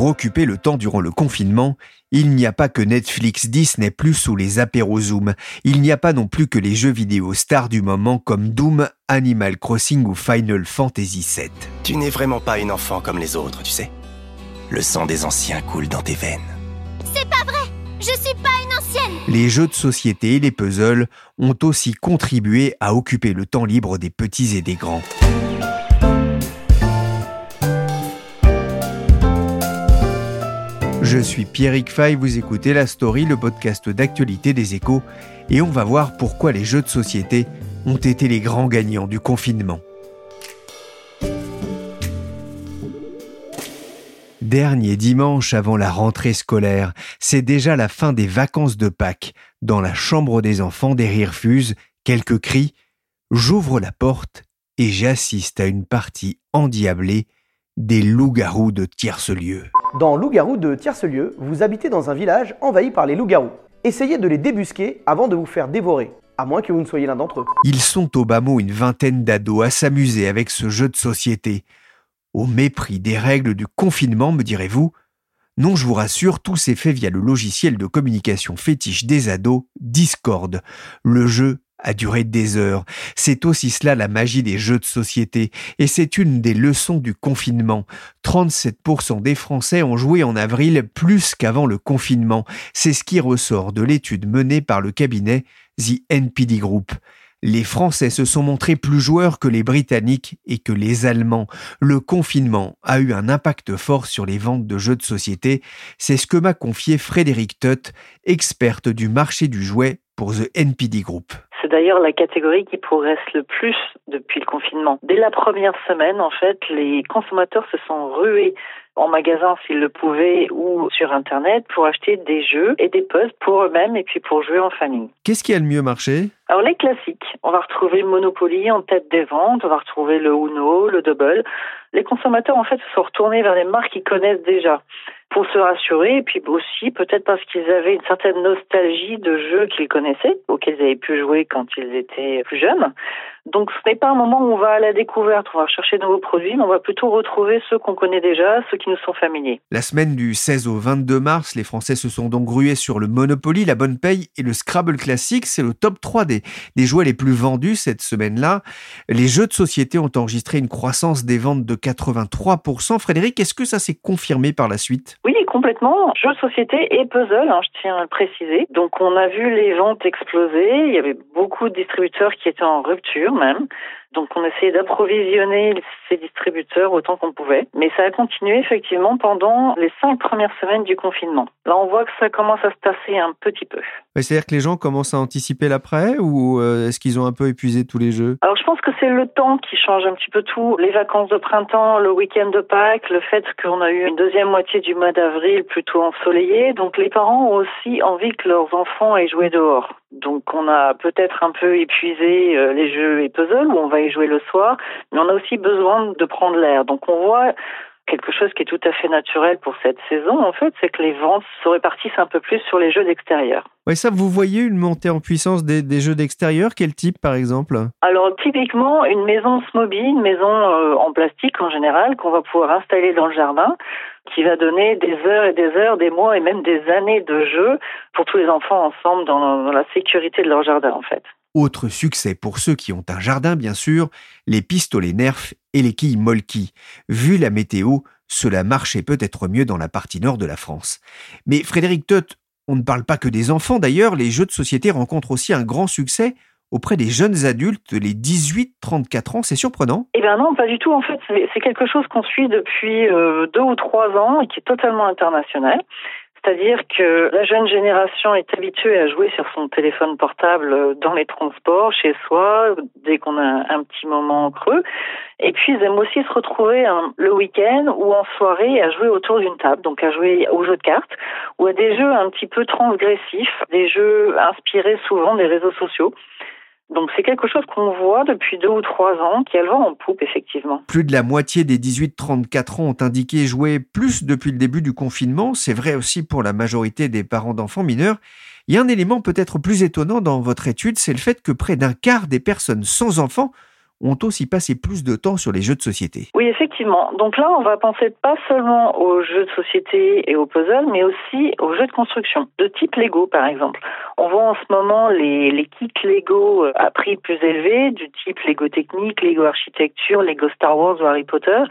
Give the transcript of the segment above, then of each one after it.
Pour occuper le temps durant le confinement, il n'y a pas que Netflix, Disney Plus ou les apéros Zoom. Il n'y a pas non plus que les jeux vidéo stars du moment comme Doom, Animal Crossing ou Final Fantasy VII. Tu n'es vraiment pas une enfant comme les autres, tu sais. Le sang des anciens coule dans tes veines. C'est pas vrai Je suis pas une ancienne Les jeux de société et les puzzles ont aussi contribué à occuper le temps libre des petits et des grands. Je suis Pierrick Fay, vous écoutez La Story, le podcast d'actualité des échos, et on va voir pourquoi les jeux de société ont été les grands gagnants du confinement. Dernier dimanche avant la rentrée scolaire, c'est déjà la fin des vacances de Pâques. Dans la chambre des enfants, des rires fusent, quelques cris. J'ouvre la porte et j'assiste à une partie endiablée des loups-garous de tierce-lieu. Dans Loup-garou de Tierce-Lieu, vous habitez dans un village envahi par les loups-garous. Essayez de les débusquer avant de vous faire dévorer, à moins que vous ne soyez l'un d'entre eux. Ils sont au bas mot une vingtaine d'ados à s'amuser avec ce jeu de société. Au mépris des règles du confinement, me direz-vous? Non, je vous rassure, tout s'est fait via le logiciel de communication fétiche des ados, Discord. Le jeu a duré des heures. C'est aussi cela la magie des jeux de société, et c'est une des leçons du confinement. 37% des Français ont joué en avril plus qu'avant le confinement. C'est ce qui ressort de l'étude menée par le cabinet The NPD Group. Les Français se sont montrés plus joueurs que les Britanniques et que les Allemands. Le confinement a eu un impact fort sur les ventes de jeux de société. C'est ce que m'a confié Frédéric Tutt, experte du marché du jouet pour The NPD Group. C'est d'ailleurs la catégorie qui progresse le plus depuis le confinement. Dès la première semaine, en fait, les consommateurs se sont rués en magasin s'ils le pouvaient ou sur Internet pour acheter des jeux et des puzzles pour eux-mêmes et puis pour jouer en famille. Qu'est-ce qui a le mieux marché? Alors les classiques, on va retrouver Monopoly en tête des ventes, on va retrouver le Uno, le Double. Les consommateurs en fait se sont retournés vers des marques qu'ils connaissent déjà pour se rassurer et puis aussi peut-être parce qu'ils avaient une certaine nostalgie de jeux qu'ils connaissaient, auxquels ils avaient pu jouer quand ils étaient plus jeunes. Donc ce n'est pas un moment où on va à la découverte, on va chercher de nouveaux produits, mais on va plutôt retrouver ceux qu'on connaît déjà, ceux qui nous sont familiers. La semaine du 16 au 22 mars, les Français se sont donc rués sur le Monopoly, la bonne paye et le Scrabble classique. C'est le top 3 des, des jouets les plus vendus cette semaine-là. Les jeux de société ont enregistré une croissance des ventes de 83%. Frédéric, est-ce que ça s'est confirmé par la suite? Oui, complètement. Jeux de société et puzzle, hein, je tiens à le préciser. Donc on a vu les ventes exploser. Il y avait beaucoup de distributeurs qui étaient en rupture même. Donc on essayait d'approvisionner ces distributeurs autant qu'on pouvait. Mais ça a continué effectivement pendant les cinq premières semaines du confinement. Là on voit que ça commence à se tasser un petit peu. C'est-à-dire que les gens commencent à anticiper l'après ou euh, est-ce qu'ils ont un peu épuisé tous les jeux? Alors je pense que c'est le temps qui change un petit peu tout. Les vacances de printemps, le week-end de Pâques, le fait qu'on a eu une deuxième moitié du mois d'avril plutôt ensoleillé. Donc les parents ont aussi envie que leurs enfants aient joué dehors. Donc on a peut-être un peu épuisé euh, les jeux et puzzles où on va y jouer le soir, mais on a aussi besoin de prendre l'air. Donc on voit quelque chose qui est tout à fait naturel pour cette saison, en fait, c'est que les ventes se répartissent un peu plus sur les jeux d'extérieur. Oui, ça, vous voyez une montée en puissance des, des jeux d'extérieur? Quel type, par exemple? Alors, typiquement, une maison mobile, une maison euh, en plastique en général, qu'on va pouvoir installer dans le jardin, qui va donner des heures et des heures, des mois et même des années de jeu pour tous les enfants ensemble dans, dans la sécurité de leur jardin, en fait. Autre succès pour ceux qui ont un jardin, bien sûr, les pistolets Nerf et les quilles Molki. Vu la météo, cela marchait peut-être mieux dans la partie nord de la France. Mais Frédéric Tutt, on ne parle pas que des enfants d'ailleurs, les jeux de société rencontrent aussi un grand succès auprès des jeunes adultes, les 18-34 ans, c'est surprenant Eh bien non, pas du tout. En fait, c'est quelque chose qu'on suit depuis euh, deux ou trois ans et qui est totalement international. C'est-à-dire que la jeune génération est habituée à jouer sur son téléphone portable dans les transports, chez soi, dès qu'on a un petit moment creux. Et puis, ils aiment aussi se retrouver le week-end ou en soirée à jouer autour d'une table, donc à jouer aux jeux de cartes ou à des jeux un petit peu transgressifs, des jeux inspirés souvent des réseaux sociaux. Donc c'est quelque chose qu'on voit depuis deux ou trois ans, qui a en poupe, effectivement. Plus de la moitié des 18-34 ans ont indiqué jouer plus depuis le début du confinement. C'est vrai aussi pour la majorité des parents d'enfants mineurs. Il y a un élément peut-être plus étonnant dans votre étude, c'est le fait que près d'un quart des personnes sans enfants ont aussi passé plus de temps sur les jeux de société. Oui, effectivement. Donc là, on va penser pas seulement aux jeux de société et aux puzzles, mais aussi aux jeux de construction, de type Lego par exemple. On voit en ce moment les, kits Lego à prix plus élevé, du type Lego technique, Lego architecture, Lego Star Wars ou Harry Potter,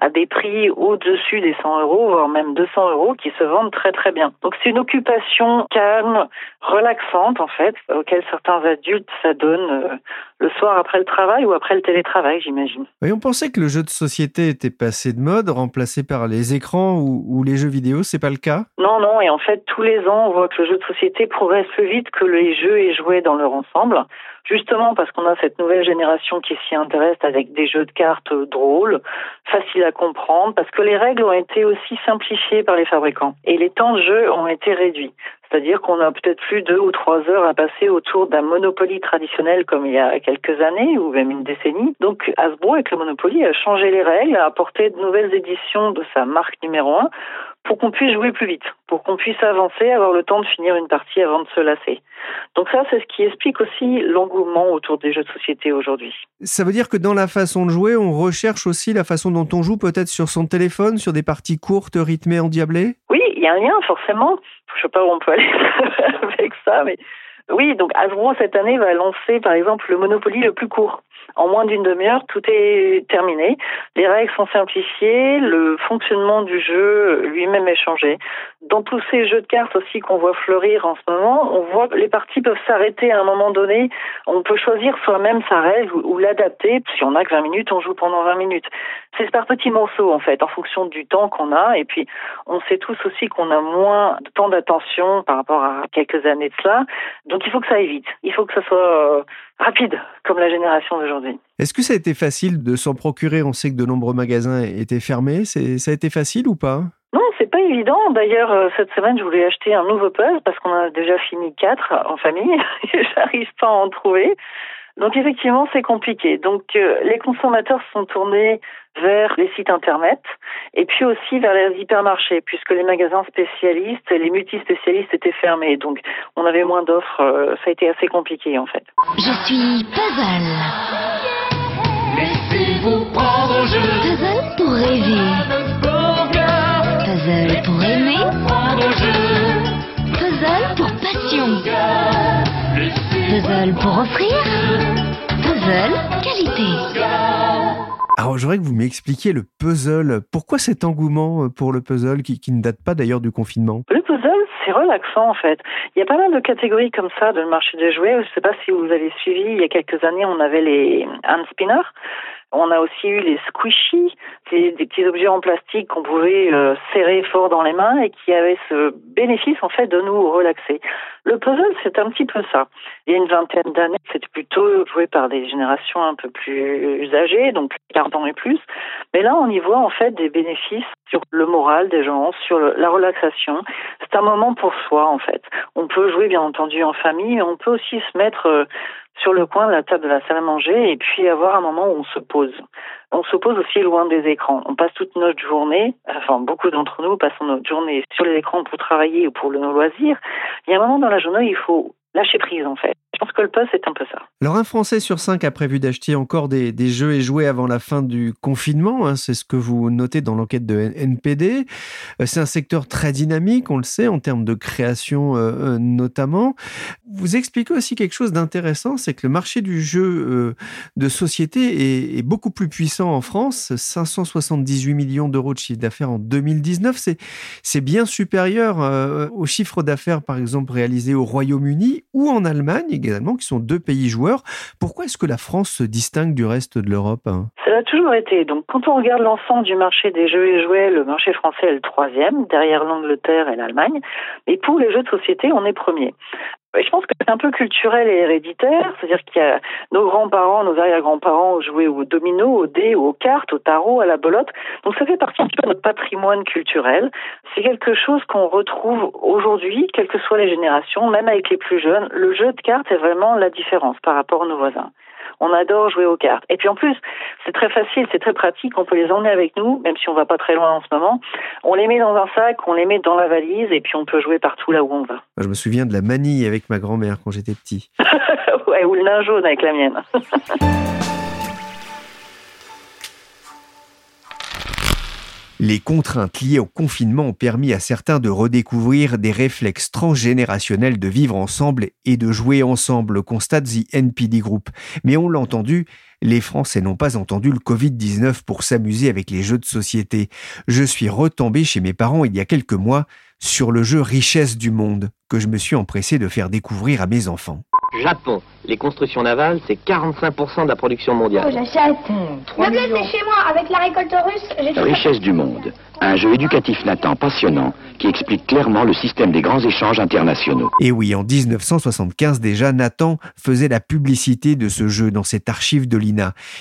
à des prix au-dessus des 100 euros, voire même 200 euros, qui se vendent très très bien. Donc c'est une occupation calme, relaxante en fait, auquel certains adultes s'adonnent euh, le soir après le travail ou après le télétravail, j'imagine. Oui, on pensait que le jeu de société était passé de mode, remplacé par les écrans ou, les jeux vidéo. C'est pas le cas? Non, non. Et en fait, tous les ans, on voit que le jeu de société progresse plus vite que les jeux et jouets dans leur ensemble. Justement parce qu'on a cette nouvelle génération qui s'y intéresse avec des jeux de cartes drôles, faciles à comprendre, parce que les règles ont été aussi simplifiées par les fabricants et les temps de jeu ont été réduits. C'est-à-dire qu'on a peut-être plus deux ou trois heures à passer autour d'un Monopoly traditionnel comme il y a quelques années ou même une décennie. Donc Hasbro avec le Monopoly a changé les règles, a apporté de nouvelles éditions de sa marque numéro un pour qu'on puisse jouer plus vite, pour qu'on puisse avancer, avoir le temps de finir une partie avant de se lasser. Donc ça, c'est ce qui explique aussi l'engouement autour des jeux de société aujourd'hui. Ça veut dire que dans la façon de jouer, on recherche aussi la façon dont on joue peut-être sur son téléphone, sur des parties courtes, rythmées, endiablées? Oui, il y a un lien forcément. Je sais pas où on peut aller avec ça, mais oui, donc Hasbro cette année va lancer par exemple le Monopoly le plus court. En moins d'une demi-heure, tout est terminé. Les règles sont simplifiées, le fonctionnement du jeu lui-même est changé. Dans tous ces jeux de cartes aussi qu'on voit fleurir en ce moment, on voit que les parties peuvent s'arrêter à un moment donné. On peut choisir soi-même sa règle ou, l'adapter. Si on a que 20 minutes, on joue pendant 20 minutes. C'est par petits morceaux en fait, en fonction du temps qu'on a. Et puis, on sait tous aussi qu'on a moins de temps d'attention par rapport à quelques années de cela. Donc, il faut que ça aille vite. Il faut que ça soit euh, rapide, comme la génération d'aujourd'hui. Est-ce que ça a été facile de s'en procurer? On sait que de nombreux magasins étaient fermés. Ça a été facile ou pas? Non, c'est pas évident. D'ailleurs, euh, cette semaine, je voulais acheter un nouveau puzzle parce qu'on a déjà fini quatre en famille et j'arrive pas à en trouver. Donc effectivement, c'est compliqué. Donc euh, les consommateurs sont tournés vers les sites internet et puis aussi vers les hypermarchés puisque les magasins spécialistes, les multispécialistes étaient fermés. Donc on avait moins d'offres. Euh, ça a été assez compliqué en fait. Je suis puzzle. Laissez-vous prendre au jeu. Puzzle pour rêver. Puzzle pour aimer. Puzzle pour offrir. Puzzle qualité. Alors, j'aimerais que vous m'expliquiez le puzzle. Pourquoi cet engouement euh, pour le puzzle qui, qui ne date pas d'ailleurs du confinement? Le puzzle, c'est relaxant en fait. Il y a pas mal de catégories comme ça dans le marché des jouets. Je ne sais pas si vous avez suivi, il y a quelques années, on avait les hand spinners. On a aussi eu les squishy, des, des petits objets en plastique qu'on pouvait euh, serrer fort dans les mains et qui avaient ce bénéfice en fait de nous relaxer. Le puzzle, c'est un petit peu ça. Il y a une vingtaine d'années, c'était plutôt joué par des générations un peu plus âgées, donc 40 ans et plus. Mais là, on y voit en fait des bénéfices sur le moral des gens, sur la relaxation. C'est un moment pour soi en fait. On peut jouer bien entendu en famille, mais on peut aussi se mettre euh, sur le coin de la table de la salle à manger et puis avoir un moment où on se pose. On se pose aussi loin des écrans. On passe toute notre journée, enfin beaucoup d'entre nous passons notre journée sur les écrans pour travailler ou pour nos loisirs. Il y a un moment dans la journée où il faut lâcher prise en fait. Je pense que le puzzle, c'est un peu ça. Alors, un Français sur cinq a prévu d'acheter encore des, jeux et jouets avant la fin du confinement. Hein. c'est ce que vous notez dans l'enquête de NPD. Euh, c'est un secteur très dynamique, on le sait, en termes de création euh, euh, notamment. Vous expliquez aussi quelque chose d'intéressant, c'est que le marché du jeu de société est, beaucoup plus puissant en France. 578 millions d'euros de chiffre d'affaires en 2019. C'est bien supérieur au chiffre d'affaires, par exemple, réalisé au Royaume-Uni ou en Allemagne également, qui sont deux pays joueurs. Pourquoi est-ce que la France se distingue du reste de l'Europe hein? C'est a toujours été. Donc, quand on regarde l'ensemble du marché des jeux et jouets, le marché français est le troisième, derrière l'Angleterre et l'Allemagne. Et pour les jeux de société, on est premier. Je pense que c'est un peu culturel et héréditaire, c'est-à-dire qu'il y a nos grands-parents, nos arrière-grands-parents joué au domino, au dé, aux cartes, au tarot, à la bolotte. Donc ça fait partie de notre patrimoine culturel. C'est quelque chose qu'on retrouve aujourd'hui, quelles que soient les générations, même avec les plus jeunes. Le jeu de cartes est vraiment la différence par rapport à nos voisins. On adore jouer aux cartes. Et puis en plus, c'est très facile, c'est très pratique. On peut les emmener avec nous, même si on va pas très loin en ce moment. On les met dans un sac, on les met dans la valise, et puis on peut jouer partout là où on va. Je me souviens de la manille avec ma grand-mère quand j'étais petit. ouais, ou le nain jaune avec la mienne. Les contraintes liées au confinement ont permis à certains de redécouvrir des réflexes transgénérationnels de vivre ensemble et de jouer ensemble, constate The NPD Group. Mais on l'a entendu, les Français n'ont pas entendu le Covid-19 pour s'amuser avec les jeux de société. Je suis retombé chez mes parents il y a quelques mois sur le jeu Richesse du Monde que je me suis empressé de faire découvrir à mes enfants. Japon, les constructions navales, c'est 45% de la production mondiale. Oh, j'achète. Me blessez chez moi, avec la récolte russe, j'ai tout Richesse du monde, un jeu éducatif latin passionnant qui explique clairement le système des grands échanges internationaux. Et oui, en 1975 déjà, Nathan faisait la publicité de ce jeu dans cette archive de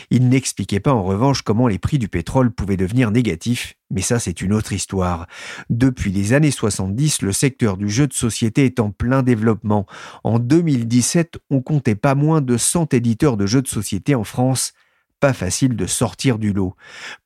Il n'expliquait pas en revanche comment les prix du pétrole pouvaient devenir négatifs, mais ça c'est une autre histoire. Depuis les années 70, le secteur du jeu de société est en plein développement. En 2017, on comptait pas moins de 100 éditeurs de jeux de société en France pas facile de sortir du lot.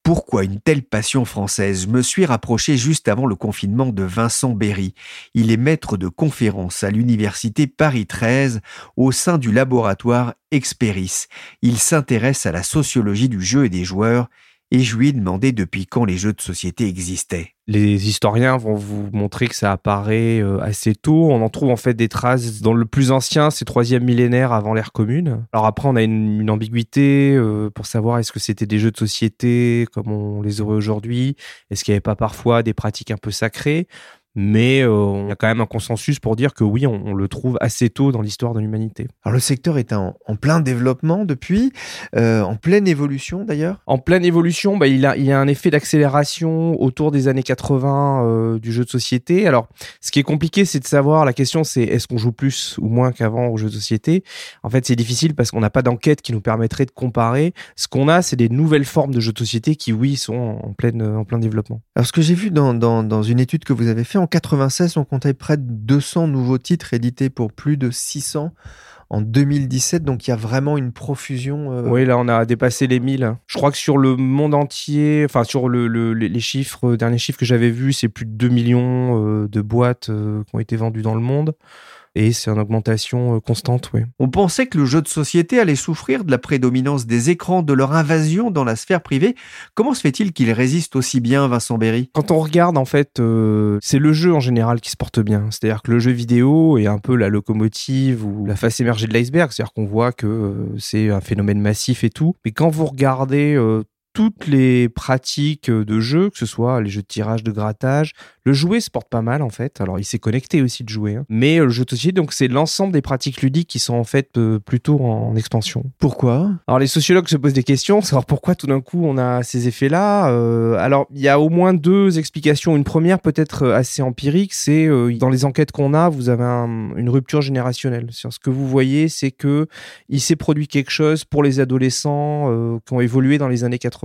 Pourquoi une telle passion française? Me suis rapproché juste avant le confinement de Vincent Berry. Il est maître de conférences à l'université Paris 13 au sein du laboratoire Experis. Il s'intéresse à la sociologie du jeu et des joueurs et je lui ai demandé depuis quand les jeux de société existaient. Les historiens vont vous montrer que ça apparaît euh, assez tôt. On en trouve en fait des traces dans le plus ancien, c'est troisième millénaire avant l'ère commune. Alors après, on a une, une ambiguïté euh, pour savoir est-ce que c'était des jeux de société comme on les aurait aujourd'hui, est-ce qu'il n'y avait pas parfois des pratiques un peu sacrées? Mais euh, il y a quand même un consensus pour dire que oui, on, on le trouve assez tôt dans l'histoire de l'humanité. Alors le secteur est en, en plein développement depuis, euh, en pleine évolution d'ailleurs. En pleine évolution, bah, il, a, il y a un effet d'accélération autour des années 80 euh, du jeu de société. Alors, ce qui est compliqué, c'est de savoir, la question c'est est-ce qu'on joue plus ou moins qu'avant au jeu de société? En fait, c'est difficile parce qu'on n'a pas d'enquête qui nous permettrait de comparer. Ce qu'on a, c'est des nouvelles formes de jeux de société qui, oui, sont en, pleine, en plein développement. Alors ce que j'ai vu dans, dans, dans une étude que vous avez fait, en 96, on comptait près de 200 nouveaux titres édités pour plus de 600 en 2017. Donc il y a vraiment une profusion. euh, Oui, là, on a dépassé les 1000. Je crois que sur le monde entier, enfin, sur le, le- les chiffres, euh, derniers chiffres que j'avais vus, c'est plus de 2 millions euh, de boîtes qui ont été vendues dans le monde. Et c'est en augmentation euh, constante, oui. On pensait que le jeu de société allait souffrir de la prédominance des écrans, de leur invasion dans la sphère privée. Comment se fait-il qu'il résiste aussi bien, Vincent Berry? Quand on regarde, en fait, euh, c'est le jeu en général qui se porte bien. C'est-à-dire que le jeu vidéo est un peu la locomotive ou la face émergée de l'iceberg. C'est-à-dire qu'on voit que euh, c'est un phénomène massif et tout. Mais quand vous regardez euh, toutes les pratiques euh, de jeu, que ce soit les jeux de tirage, de grattage, le jouet se porte pas mal en fait. Alors il s'est connecté aussi de jouer, hein. mais euh, le jeu de société, donc c'est l'ensemble des pratiques ludiques qui sont en fait euh, plutôt en expansion. Pourquoi? Alors les sociologues se posent des questions, savoir pourquoi tout d'un coup on a ces effets-là. Euh, alors il y a au moins deux explications. Une première peut-être assez empirique, c'est euh, dans les enquêtes qu'on a, vous avez un- une rupture générationnelle. Sur ce que vous voyez, c'est que il s'est produit quelque chose pour les adolescents qui ont évolué dans les années 80.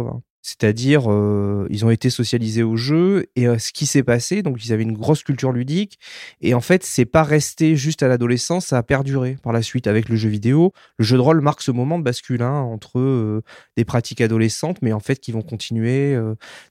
C'est-à-dire, euh, ils ont été socialisés au jeu et euh, ce qui s'est passé, donc ils avaient une grosse culture ludique et en fait, c'est pas resté juste à l'adolescence, ça a perduré par la suite avec le jeu vidéo. Le jeu de rôle marque ce moment de bascule hein, entre euh, des pratiques adolescentes, mais en fait qui vont continuer.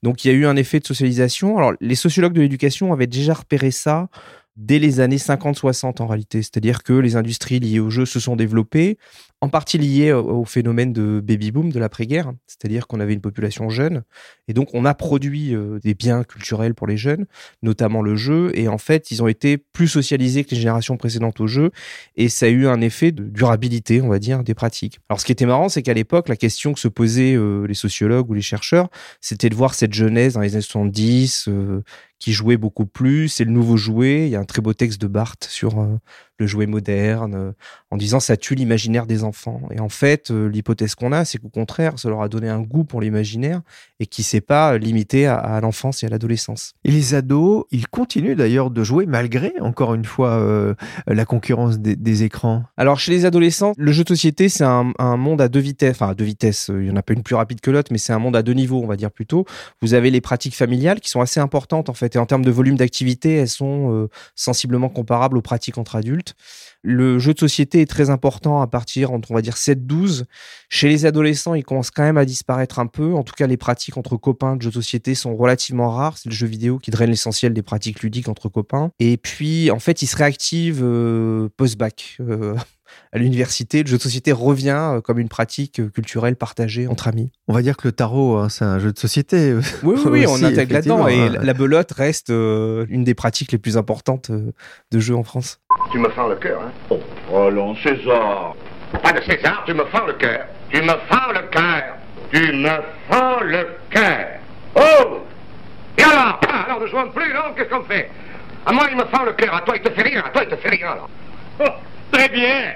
Donc il y a eu un effet de socialisation. Alors les sociologues de l'éducation avaient déjà repéré ça dès les années 50-60 en réalité. C'est-à-dire que les industries liées au jeu se sont développées, en partie liées au, phénomène de baby-boom de l'après-guerre. C'est-à-dire qu'on avait une population jeune et donc on a produit euh, des biens culturels pour les jeunes, notamment le jeu. Et en fait, ils ont été plus socialisés que les générations précédentes au jeu et ça a eu un effet de durabilité, on va dire, des pratiques. Alors ce qui était marrant, c'est qu'à l'époque, la question que se posaient euh, les sociologues ou les chercheurs, c'était de voir cette jeunesse dans les années 70 euh, qui jouait beaucoup plus. C'est le nouveau jouet. Il y a un très beau texte de Barthes sur euh, le jouet moderne, euh, en disant ça tue l'imaginaire des enfants. Et en fait, euh, l'hypothèse qu'on a, c'est qu'au contraire, ça leur a donné un goût pour l'imaginaire et qui s'est pas limité à, à l'enfance et à l'adolescence. Et les ados, ils continuent d'ailleurs de jouer malgré, encore une fois, euh, la concurrence des, des écrans? Alors chez les adolescents, le jeu de société, c'est un, un monde à deux vitesses. Enfin, à deux vitesses, il y en a pas une plus rapide que l'autre, mais c'est un monde à deux niveaux, on va dire plutôt. Vous avez les pratiques familiales qui sont assez importantes en fait, et en termes de volume d'activité, elles sont euh, sensiblement comparables aux pratiques entre adultes. Le jeu de société est très important à partir entre, on va dire, 7-12. Chez les adolescents, il commence quand même à disparaître un peu. En tout cas, les pratiques entre copains de jeux de société sont relativement rares. C'est le jeu vidéo qui draine l'essentiel des pratiques ludiques entre copains. Et puis, en fait, il se réactive euh, post-bac. Euh, à l'université, le jeu de société revient euh, comme une pratique euh, culturelle partagée entre amis. On va dire que le tarot, hein, c'est un jeu de société. Oui, oui, oui, on intègre là-dedans. Et la belote reste euh, une des pratiques les plus importantes euh, de jeu en France. Tu me fends le cœur, hein. Oh, allons, César. Pas de César, tu me fends le cœur. Tu me fends le cœur. Tu me fends le cœur. Oh! Et alors? Ah, Alors ne jouons plus, non Qu'est-ce qu'on fait? À moi, il me fend le cœur, à toi, il te fait rien, à toi, il te fait rien, alors. Oh, très bien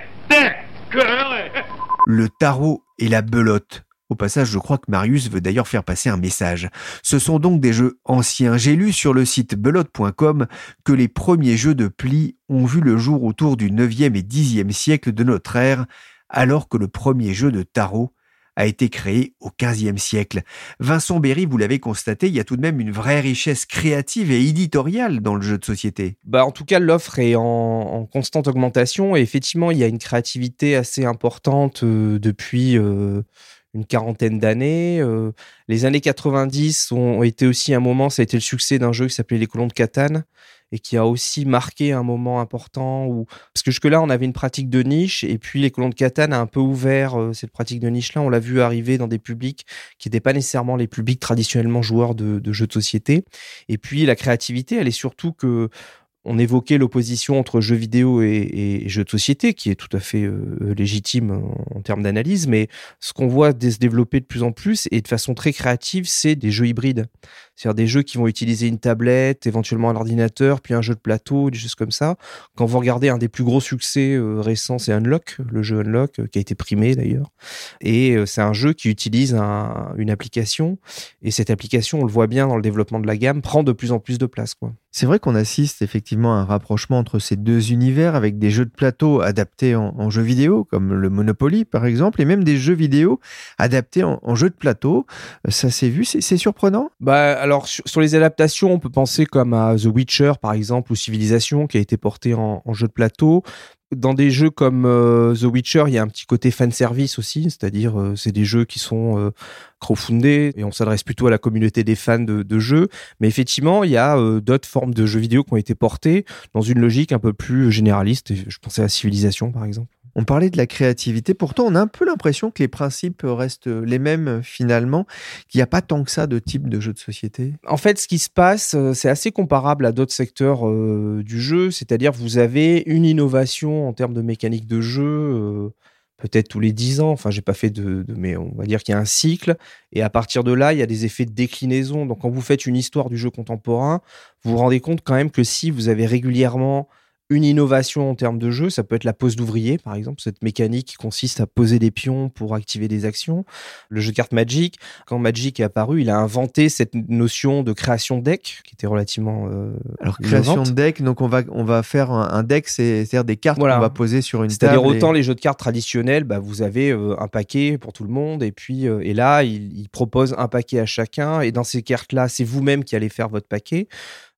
Le tarot et la belote. Au passage, je crois que Marius veut d'ailleurs faire passer un message. Ce sont donc des jeux anciens. J'ai lu sur le site belote.com que les premiers jeux de pli ont vu le jour autour du 9e et 10e siècle de notre ère, alors que le premier jeu de tarot a été créé au 15e siècle. Vincent Berry, vous l'avez constaté, il y a tout de même une vraie richesse créative et éditoriale dans le jeu de société. Bah, en tout cas, l'offre est en, constante augmentation et effectivement, il y a une créativité assez importante euh, depuis euh, une quarantaine d'années. Euh, les années 90 ont, ont été aussi un moment, ça a été le succès d'un jeu qui s'appelait Les Colons de Catane et qui a aussi marqué un moment important où parce que jusque-là on avait une pratique de niche et puis les colons de Catane a un peu ouvert euh, cette pratique de niche là on l'a vu arriver dans des publics qui n'étaient pas nécessairement les publics traditionnellement joueurs de, jeux de société. Et puis la créativité elle est surtout que on évoquait l'opposition entre jeux vidéo et, jeux de société, qui est tout à fait euh, légitime en, termes d'analyse, mais ce qu'on voit se développer de plus en plus et de façon très créative, c'est des jeux hybrides. C'est-à-dire des jeux qui vont utiliser une tablette, éventuellement un ordinateur, puis un jeu de plateau, des choses comme ça. Quand vous regardez un des plus gros succès euh, récents, c'est Unlock, le jeu Unlock, euh, qui a été primé d'ailleurs. Et euh, c'est un jeu qui utilise un- une application, et cette application, on le voit bien dans le développement de la gamme, prend de plus en plus de place. Quoi. C'est vrai qu'on assiste effectivement à un rapprochement entre ces deux univers avec des jeux de plateau adaptés en, en jeux vidéo, comme le Monopoly par exemple, et même des jeux vidéo adaptés en, en jeux de plateau. Ça s'est vu, c'est c'est surprenant? Bah alors sur, les adaptations, on peut penser comme à The Witcher par exemple ou Civilization qui a été porté en, jeu de plateau. Dans des jeux comme euh, The Witcher, il y a un petit côté fan service aussi, c'est-à-dire euh, c'est des jeux qui sont euh, crowdfundés et on s'adresse plutôt à la communauté des fans de, jeux. Mais effectivement, il y a euh, d'autres formes de jeux vidéo qui ont été portés dans une logique un peu plus généraliste. Je pensais à Civilization par exemple. On parlait de la créativité, pourtant on a un peu l'impression que les principes restent les mêmes finalement, qu'il n'y a pas tant que ça de type de jeu de société? En fait, ce qui se passe, euh, c'est assez comparable à d'autres secteurs euh, du jeu, c'est-à-dire vous avez une innovation en termes de mécanique de jeu, euh, peut-être tous les 10 ans, enfin j'ai pas fait de, de- mais on va dire qu'il y a un cycle, et à partir de là, il y a des effets de déclinaison. Donc quand vous faites une histoire du jeu contemporain, vous vous rendez compte quand même que si vous avez régulièrement une innovation en termes de jeu, ça peut être la pose d'ouvrier, par exemple, cette mécanique qui consiste à poser des pions pour activer des actions. Le jeu de cartes Magic, quand Magic est apparu, il a inventé cette notion de création de deck, qui était relativement euh, Alors création innovante. de deck, donc on va, on va faire un, un deck, c'est- c'est-à-dire des cartes Voilà. qu'on va poser sur une C'est-à-dire table. et- autant les jeux de cartes traditionnels, bah, vous avez euh, un paquet pour tout le monde, et puis euh, et là, il, il propose un paquet à chacun, et dans ces cartes-là, c'est vous-même qui allez faire votre paquet.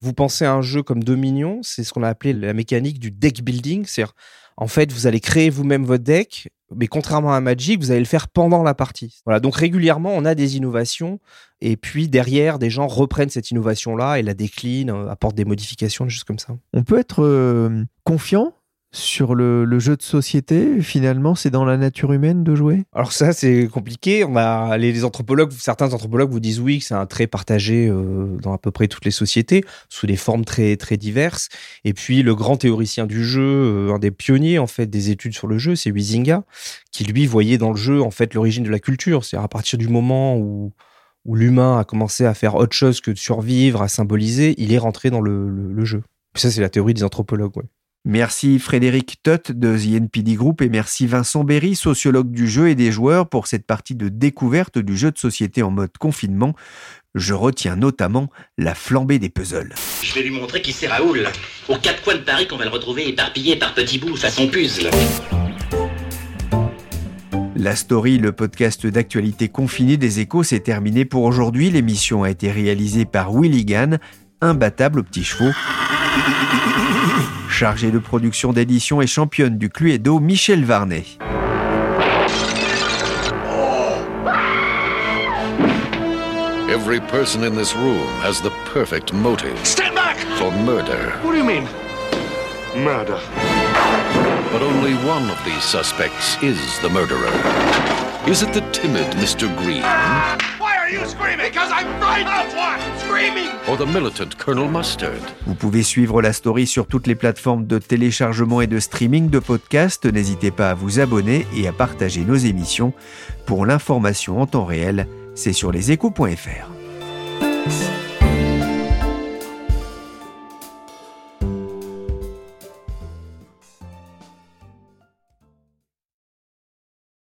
Vous pensez à un jeu comme Dominion, c'est ce qu'on a appelé la mécanique du deck building, c'est-à-dire en fait, vous allez créer vous-même votre deck, mais contrairement à Magic, vous allez le faire pendant la partie. Voilà, donc régulièrement, on a des innovations, et puis derrière, des gens reprennent cette innovation-là et la déclinent, euh, apportent des modifications, choses comme ça. On peut être euh, confiant sur le, jeu de société. Finalement, c'est dans la nature humaine de jouer? Alors ça, c'est compliqué. On a les, les anthropologues, certains anthropologues vous disent oui que c'est un trait partagé euh, dans à peu près toutes les sociétés, sous des formes très très diverses. Et puis le grand théoricien du jeu, euh, un des pionniers en fait des études sur le jeu, c'est Huizinga, qui lui voyait dans le jeu en fait l'origine de la culture. C'est à partir du moment où où l'humain a commencé à faire autre chose que de survivre, à symboliser, il est rentré dans le jeu. Ça, c'est la théorie des anthropologues. Ouais. Merci Frédéric Tutt de The NPD Group et merci Vincent Berry, sociologue du jeu et des joueurs, pour cette partie de découverte du jeu de société en mode confinement. Je retiens notamment la flambée des puzzles. Je vais lui montrer qui c'est Raoul. Aux quatre coins de Paris qu'on va le retrouver éparpillé par petits bouts façon puzzle. La story, le podcast d'actualité confinée des échos, s'est terminé pour aujourd'hui. L'émission a été réalisée par Willy Gann, imbattable aux petits chevaux. Chargé de production d'édition et championne du Cluedo, Michel Varnet. Every person in this room has the perfect motive. Stand back! For murder. What do you mean? Murder. But only one of these suspects is the murderer. Is it the timid Mr. Green? Why are you screaming? Because I'm frightened! Of what? Screaming! Or the militant Colonel Mustard? Vous pouvez suivre la story sur toutes les plateformes de téléchargement et de streaming de podcasts. N'hésitez pas à vous abonner et à partager nos émissions. Pour l'information en temps réel, c'est sur leséchos.fr.